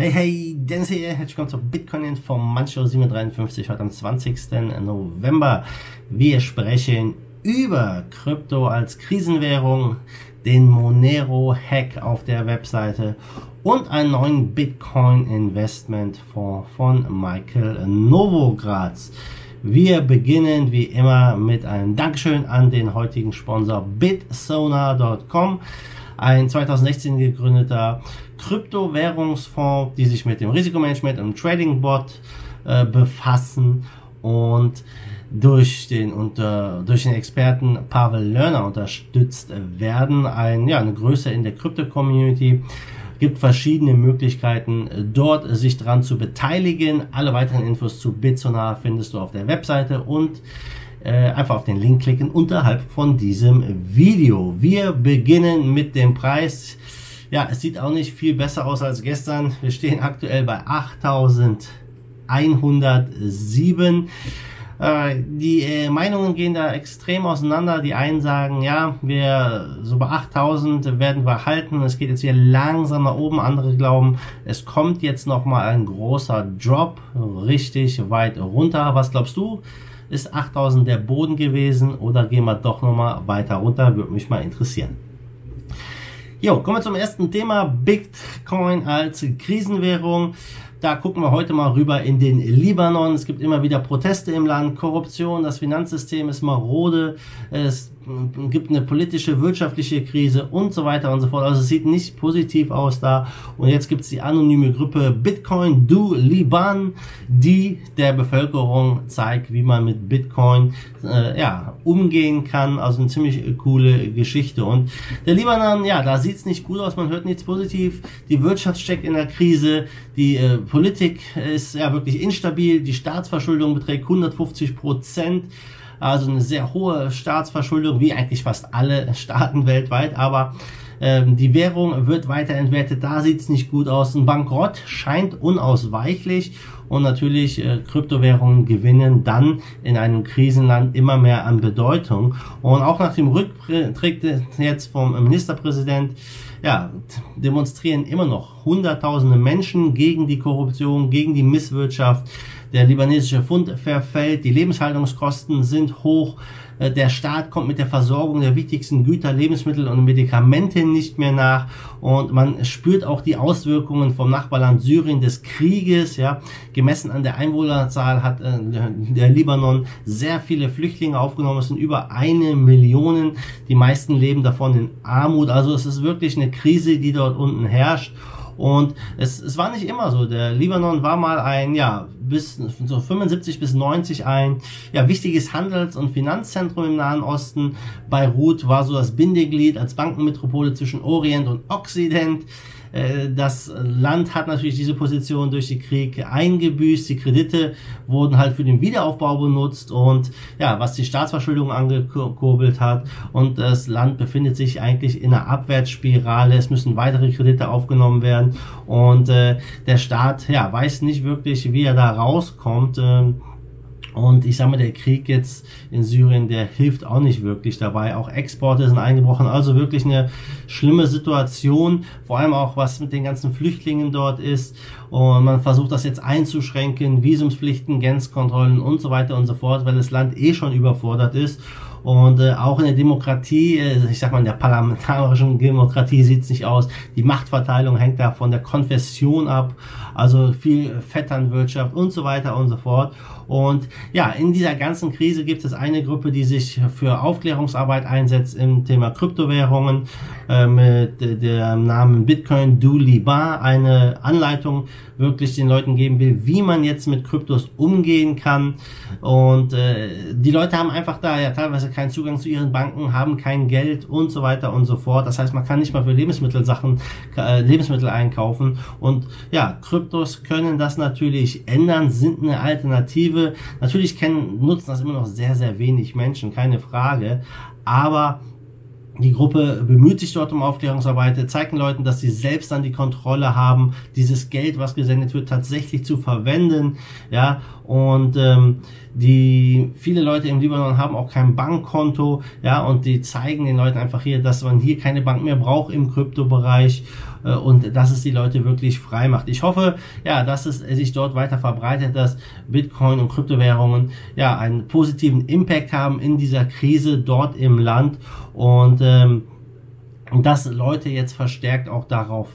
Hey, hey, Dennis hier, herzlich willkommen zur Bitcoin Information 753, heute am 20. November. Wir sprechen über Krypto als Krisenwährung, den Monero-Hack auf der Webseite und einen neuen Bitcoin-Investmentfonds von Michael Novogratz. Wir beginnen wie immer mit einem Dankeschön an den heutigen Sponsor bitsonar.com ein 2016 gegründeter Kryptowährungsfonds, die sich mit dem Risikomanagement und Trading Bot äh, befassen und durch den unter durch den Experten Pavel Lerner unterstützt werden. Ein ja eine Größe in der Krypto Community gibt verschiedene Möglichkeiten dort sich dran zu beteiligen. Alle weiteren Infos zu Bitsonar findest du auf der Webseite und äh, einfach auf den Link klicken unterhalb von diesem Video. Wir beginnen mit dem Preis. Ja, es sieht auch nicht viel besser aus als gestern. Wir stehen aktuell bei 8107. Äh, die äh, Meinungen gehen da extrem auseinander. Die einen sagen, ja, wir so bei 8000 werden wir halten. Es geht jetzt wieder langsam nach oben. Andere glauben, es kommt jetzt noch mal ein großer Drop richtig weit runter. Was glaubst du? Ist 8000 der Boden gewesen oder gehen wir doch nochmal weiter runter? Würde mich mal interessieren. Jo, kommen wir zum ersten Thema. Bitcoin als Krisenwährung. Da gucken wir heute mal rüber in den Libanon. Es gibt immer wieder Proteste im Land, Korruption, das Finanzsystem ist marode. Es gibt eine politische, wirtschaftliche Krise und so weiter und so fort. Also es sieht nicht positiv aus da. Und jetzt gibt es die anonyme Gruppe Bitcoin Du Liban, die der Bevölkerung zeigt, wie man mit Bitcoin äh, ja, umgehen kann. Also eine ziemlich coole Geschichte. Und der Libanon, ja, da sieht es nicht gut aus, man hört nichts positiv. Die Wirtschaft steckt in der Krise, die äh, Politik ist ja wirklich instabil, die Staatsverschuldung beträgt 150 Prozent also eine sehr hohe Staatsverschuldung, wie eigentlich fast alle Staaten weltweit, aber ähm, die Währung wird weiter entwertet, da sieht es nicht gut aus. Ein Bankrott scheint unausweichlich und natürlich äh, Kryptowährungen gewinnen dann in einem Krisenland immer mehr an Bedeutung. Und auch nach dem Rücktritt jetzt vom Ministerpräsident ja, demonstrieren immer noch Hunderttausende Menschen gegen die Korruption, gegen die Misswirtschaft. Der libanesische Pfund verfällt, die Lebenshaltungskosten sind hoch, äh, der Staat kommt mit der Versorgung der wichtigsten Güter, Lebensmittel und Medikamente nicht mehr nach und man spürt auch die Auswirkungen vom Nachbarland Syrien des Krieges, ja, gemessen an der Einwohnerzahl hat äh, der Libanon sehr viele Flüchtlinge aufgenommen, es sind über eine Million, die meisten leben davon in Armut, also es ist wirklich eine Krise, die dort unten herrscht. Und es, es war nicht immer so. Der Libanon war mal ein, ja, bis so 75 bis 90 ein ja, wichtiges Handels- und Finanzzentrum im Nahen Osten. Beirut war so das Bindeglied als Bankenmetropole zwischen Orient und Occident. Äh, das Land hat natürlich diese Position durch den Krieg eingebüßt. Die Kredite wurden halt für den Wiederaufbau benutzt und ja, was die Staatsverschuldung angekurbelt hat. Und das Land befindet sich eigentlich in einer Abwärtsspirale. Es müssen weitere Kredite aufgenommen werden und äh, der Staat ja weiß nicht wirklich, wie er da rauskommt. Äh, und ich sage mal, der Krieg jetzt in Syrien, der hilft auch nicht wirklich dabei. Auch Exporte sind eingebrochen. Also wirklich eine schlimme Situation. Vor allem auch, was mit den ganzen Flüchtlingen dort ist. Und man versucht das jetzt einzuschränken. Visumspflichten, Grenzkontrollen und so weiter und so fort, weil das Land eh schon überfordert ist. Und äh, auch in der Demokratie, äh, ich sag mal, in der parlamentarischen Demokratie sieht's nicht aus. Die Machtverteilung hängt da von der Konfession ab, also viel Vetternwirtschaft und so weiter und so fort. Und ja, in dieser ganzen Krise gibt es eine Gruppe, die sich für Aufklärungsarbeit einsetzt im Thema Kryptowährungen äh, mit äh, dem Namen Bitcoin Du Liban, eine Anleitung wirklich den Leuten geben will, wie man jetzt mit Kryptos umgehen kann. Und äh, die Leute haben einfach da ja teilweise keinen Zugang zu ihren Banken, haben kein Geld und so weiter und so fort. Das heißt, man kann nicht mal für Lebensmittelsachen äh, Lebensmittel einkaufen. Und ja, Kryptos können das natürlich ändern, sind eine Alternative Alternative. Natürlich kennen, nutzen das immer noch sehr, sehr wenig Menschen, keine Frage. Aber die Gruppe bemüht sich dort um Aufklärungsarbeit, zeigt den Leuten, dass sie selbst dann die Kontrolle haben, dieses Geld, was gesendet wird, tatsächlich zu verwenden. Ja, und ähm, die viele Leute im Libanon haben auch kein Bankkonto, ja, und die zeigen den Leuten einfach hier, dass man hier keine Bank mehr braucht im Kryptobereich. Äh, und dass es die Leute wirklich frei macht. Ich hoffe, ja, dass es sich dort weiter verbreitet, dass Bitcoin und Kryptowährungen ja einen positiven Impact haben in dieser Krise dort im Land und ähm, dass Leute jetzt verstärkt auch darauf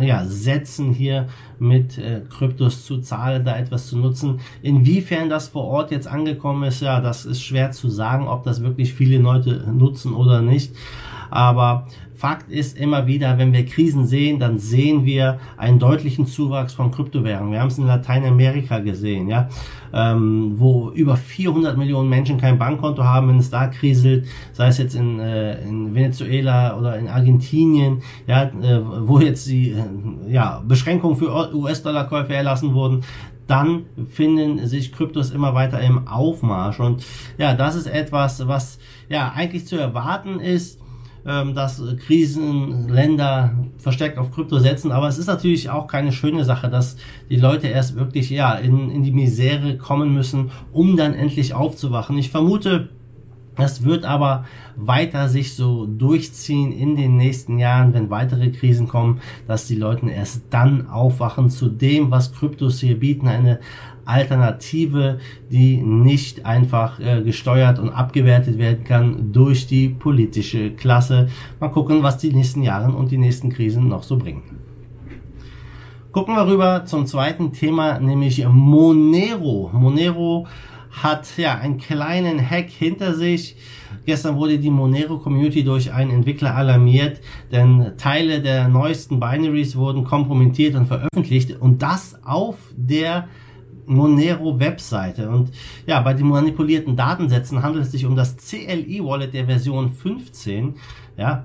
äh, ja, setzen, hier mit äh, Kryptos zu zahlen, da etwas zu nutzen. Inwiefern das vor Ort jetzt angekommen ist, ja, das ist schwer zu sagen, ob das wirklich viele Leute nutzen oder nicht. Aber Fakt ist immer wieder, wenn wir Krisen sehen, dann sehen wir einen deutlichen Zuwachs von Kryptowährungen. Wir haben es in Lateinamerika gesehen, ja, ähm, wo über 400 Millionen Menschen kein Bankkonto haben, wenn es da kriselt, sei es jetzt in, äh, in Venezuela oder in Argentinien, ja, äh, wo jetzt die äh, ja, Beschränkungen für US-Dollar-Käufe erlassen wurden dann finden sich Kryptos immer weiter im Aufmarsch. Und ja, das ist etwas, was ja eigentlich zu erwarten ist dass Krisenländer verstärkt auf Krypto setzen. Aber es ist natürlich auch keine schöne Sache, dass die Leute erst wirklich ja in, in die Misere kommen müssen, um dann endlich aufzuwachen. Ich vermute, das wird aber weiter sich so durchziehen in den nächsten Jahren, wenn weitere Krisen kommen, dass die Leute erst dann aufwachen zu dem, was Kryptos hier bieten, eine Alternative, die nicht einfach äh, gesteuert und abgewertet werden kann durch die politische Klasse. Mal gucken, was die nächsten Jahre und die nächsten Krisen noch so bringen. Gucken wir rüber zum zweiten Thema, nämlich Monero. Monero hat ja einen kleinen Hack hinter sich. Gestern wurde die Monero Community durch einen Entwickler alarmiert, denn Teile der neuesten Binaries wurden kompromittiert und veröffentlicht und das auf der Monero-Webseite. Und ja, bei den manipulierten Datensätzen handelt es sich um das CLI-Wallet der Version 15. Ja,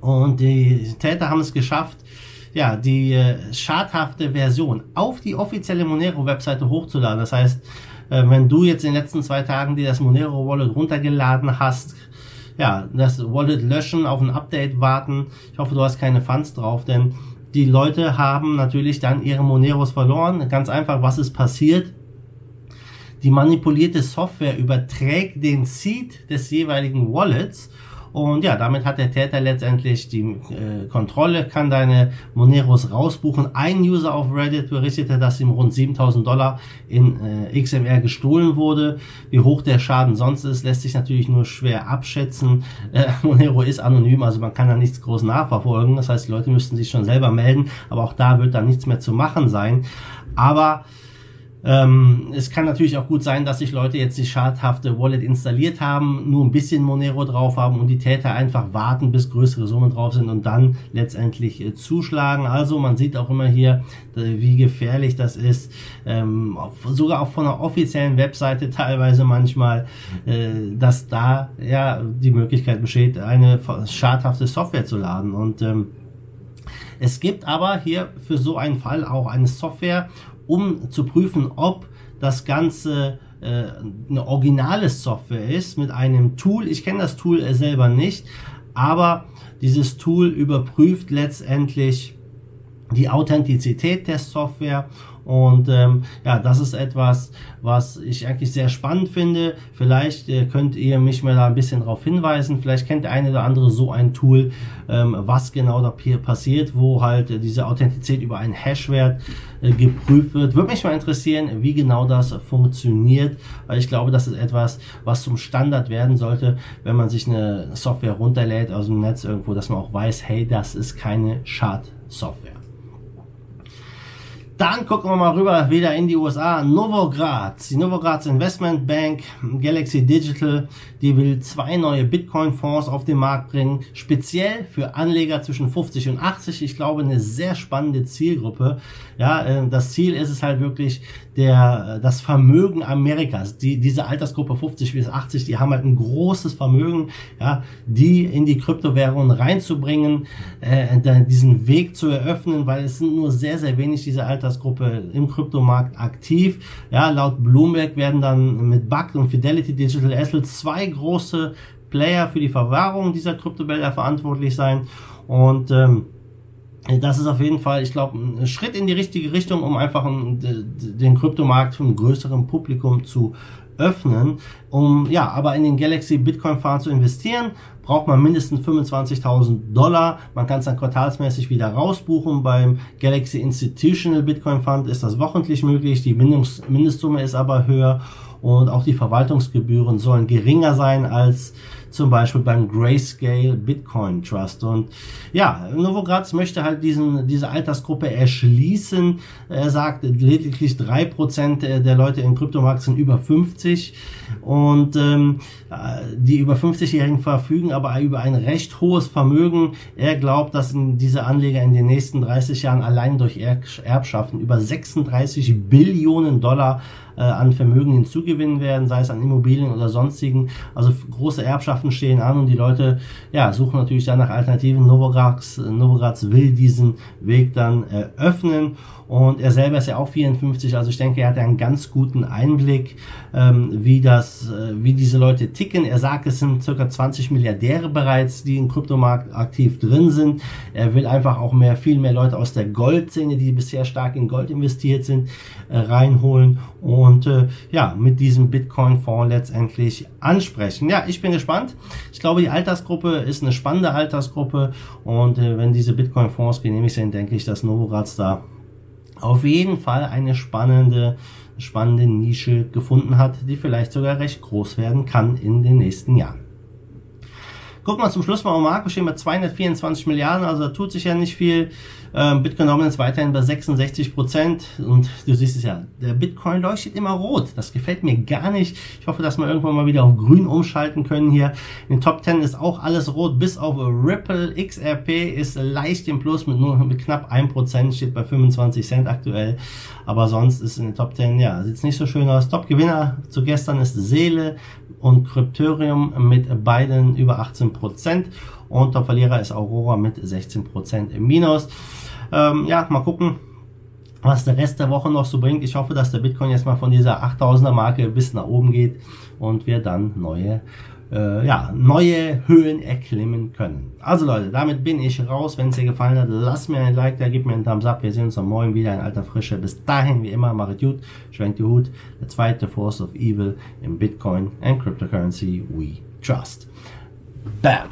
und die Täter haben es geschafft, ja, die äh, schadhafte Version auf die offizielle Monero-Webseite hochzuladen. Das heißt, äh, wenn du jetzt in den letzten zwei Tagen dir das Monero Wallet runtergeladen hast, ja, das Wallet löschen, auf ein Update warten. Ich hoffe, du hast keine Funds drauf, denn die Leute haben natürlich dann ihre Moneros verloren. Ganz einfach, was ist passiert? Die manipulierte Software überträgt den Seed des jeweiligen Wallets und ja, damit hat der Täter letztendlich die äh, Kontrolle, kann deine Moneros rausbuchen. Ein User auf Reddit berichtete, dass ihm rund 7000 Dollar in äh, XMR gestohlen wurde. Wie hoch der Schaden sonst ist, lässt sich natürlich nur schwer abschätzen. Äh, Monero ist anonym, also man kann da nichts groß nachverfolgen. Das heißt, die Leute müssten sich schon selber melden, aber auch da wird dann nichts mehr zu machen sein. Aber ähm, es kann natürlich auch gut sein, dass sich Leute jetzt die schadhafte Wallet installiert haben, nur ein bisschen Monero drauf haben und die Täter einfach warten, bis größere Summen drauf sind und dann letztendlich äh, zuschlagen. Also man sieht auch immer hier, äh, wie gefährlich das ist. Ähm, sogar auch von der offiziellen Webseite teilweise manchmal, äh, dass da ja die Möglichkeit besteht, eine schadhafte Software zu laden und ähm, es gibt aber hier für so einen Fall auch eine Software um zu prüfen, ob das Ganze äh, eine originale Software ist mit einem Tool. Ich kenne das Tool selber nicht, aber dieses Tool überprüft letztendlich die Authentizität der Software und ähm, ja, das ist etwas, was ich eigentlich sehr spannend finde. Vielleicht äh, könnt ihr mich mal da ein bisschen darauf hinweisen. Vielleicht kennt der eine oder andere so ein Tool, ähm, was genau da hier passiert, wo halt äh, diese Authentizität über einen Hashwert äh, geprüft wird. Würde mich mal interessieren, wie genau das funktioniert, weil ich glaube, das ist etwas, was zum Standard werden sollte, wenn man sich eine Software runterlädt aus dem Netz irgendwo, dass man auch weiß, hey, das ist keine Schadsoftware. Dann gucken wir mal rüber wieder in die USA. Novograd, die Novograd Investment Bank, Galaxy Digital, die will zwei neue Bitcoin-Fonds auf den Markt bringen, speziell für Anleger zwischen 50 und 80. Ich glaube, eine sehr spannende Zielgruppe. Ja, äh, das Ziel ist es halt wirklich, der, das Vermögen Amerikas, die, diese Altersgruppe 50 bis 80, die haben halt ein großes Vermögen, ja, die in die Kryptowährungen reinzubringen, äh, diesen Weg zu eröffnen, weil es sind nur sehr, sehr wenig dieser Altersgruppe im Kryptomarkt aktiv. Ja, laut Bloomberg werden dann mit Buck und Fidelity Digital Assets zwei große Player für die Verwahrung dieser Kryptowälder verantwortlich sein und ähm, das ist auf jeden Fall, ich glaube, ein Schritt in die richtige Richtung, um einfach den Kryptomarkt für ein größeren Publikum zu öffnen. Um ja, aber in den Galaxy Bitcoin Fonds zu investieren, braucht man mindestens 25.000 Dollar. Man kann es dann quartalsmäßig wieder rausbuchen. Beim Galaxy Institutional Bitcoin Fund ist das wochentlich möglich. Die Mindestsumme ist aber höher und auch die Verwaltungsgebühren sollen geringer sein als zum Beispiel beim Grayscale Bitcoin Trust. Und ja, Novogratz möchte halt diesen, diese Altersgruppe erschließen. Er sagt, lediglich drei Prozent der Leute im Kryptomarkt sind über 50 und ähm, die über 50-Jährigen verfügen aber über ein recht hohes Vermögen. Er glaubt, dass diese Anleger in den nächsten 30 Jahren allein durch Erbschaften über 36 Billionen Dollar äh, an Vermögen hinzugewinnen werden, sei es an Immobilien oder sonstigen. Also große Erbschaften stehen an und die Leute ja, suchen natürlich dann nach Alternativen. Novogratz, Novogratz will diesen Weg dann eröffnen und er selber ist ja auch 54, also ich denke, er hat einen ganz guten Einblick, ähm, wie das, äh, wie diese Leute ticken. Er sagt, es sind circa 20 Milliardäre bereits, die im Kryptomarkt aktiv drin sind. Er will einfach auch mehr, viel mehr Leute aus der Goldszene, die bisher stark in Gold investiert sind, äh, reinholen und äh, ja, mit diesem Bitcoin-Fonds letztendlich ansprechen. Ja, ich bin gespannt. Ich glaube, die Altersgruppe ist eine spannende Altersgruppe und äh, wenn diese Bitcoin-Fonds genehmigt sind, denke ich, dass Novogratz da auf jeden Fall eine spannende, spannende Nische gefunden hat, die vielleicht sogar recht groß werden kann in den nächsten Jahren. Gucken wir zum Schluss mal auf Marco, stehen bei 224 Milliarden, also da tut sich ja nicht viel. Ähm, Bitcoin Dominance weiterhin bei 66 Prozent und du siehst es ja, der Bitcoin leuchtet immer rot. Das gefällt mir gar nicht. Ich hoffe, dass wir irgendwann mal wieder auf grün umschalten können hier. In den Top 10 ist auch alles rot, bis auf Ripple XRP ist leicht im Plus mit nur mit knapp 1%, steht bei 25 Cent aktuell. Aber sonst ist in den Top 10, ja, sieht nicht so schön aus. Top Gewinner zu gestern ist Seele und Cryptorium mit beiden über 18% und der Verlierer ist Aurora mit 16% im Minus. Ähm, ja, mal gucken, was der Rest der Woche noch so bringt. Ich hoffe, dass der Bitcoin jetzt mal von dieser 8000er Marke bis nach oben geht und wir dann neue äh, ja, neue Höhen erklimmen können. Also Leute, damit bin ich raus. Wenn es dir gefallen hat, lass mir ein Like da, gib mir einen Thumbs up. Wir sehen uns am Morgen wieder in alter Frische. Bis dahin, wie immer, macht gut, schwenkt die Hut. Der zweite Force of Evil im Bitcoin and Cryptocurrency we trust. Bam!